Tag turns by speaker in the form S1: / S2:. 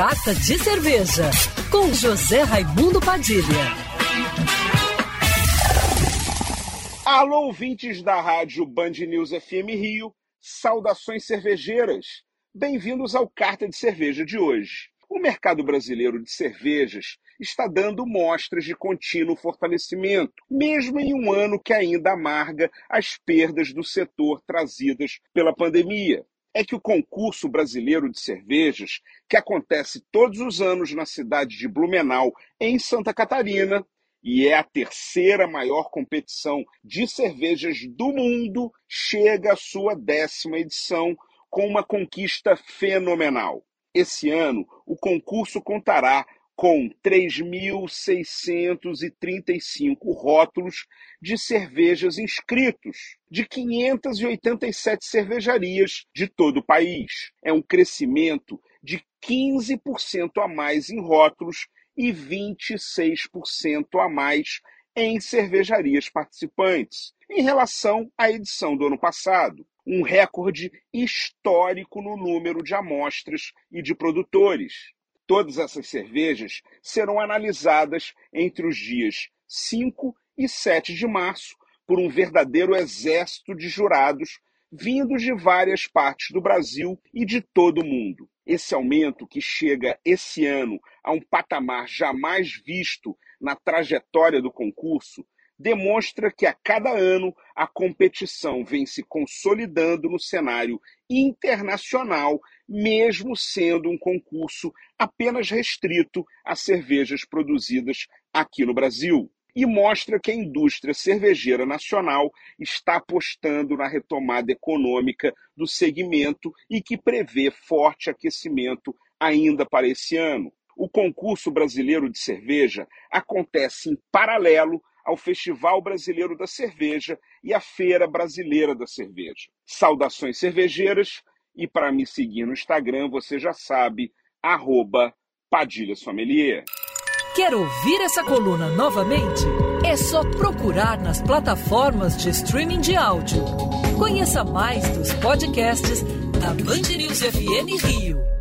S1: Carta de Cerveja, com José Raimundo Padilha.
S2: Alô, ouvintes da rádio Band News FM Rio, saudações cervejeiras. Bem-vindos ao Carta de Cerveja de hoje. O mercado brasileiro de cervejas está dando mostras de contínuo fortalecimento, mesmo em um ano que ainda amarga as perdas do setor trazidas pela pandemia. É que o concurso brasileiro de cervejas, que acontece todos os anos na cidade de Blumenau, em Santa Catarina, e é a terceira maior competição de cervejas do mundo, chega à sua décima edição com uma conquista fenomenal. Esse ano, o concurso contará com 3.635 rótulos de cervejas inscritos, de 587 cervejarias de todo o país. É um crescimento de 15% a mais em rótulos e 26% a mais em cervejarias participantes, em relação à edição do ano passado um recorde histórico no número de amostras e de produtores. Todas essas cervejas serão analisadas entre os dias 5 e 7 de março por um verdadeiro exército de jurados vindos de várias partes do Brasil e de todo o mundo. Esse aumento, que chega esse ano a um patamar jamais visto na trajetória do concurso, demonstra que a cada ano a competição vem se consolidando no cenário internacional, mesmo sendo um concurso apenas restrito a cervejas produzidas aqui no Brasil. E mostra que a indústria cervejeira nacional está apostando na retomada econômica do segmento e que prevê forte aquecimento ainda para esse ano. O concurso brasileiro de cerveja acontece em paralelo ao Festival Brasileiro da Cerveja e à Feira Brasileira da Cerveja. Saudações cervejeiras e para me seguir no Instagram, você já sabe, arroba Padilha Sommelier.
S1: Quer ouvir essa coluna novamente? É só procurar nas plataformas de streaming de áudio. Conheça mais dos podcasts da Band News FM Rio.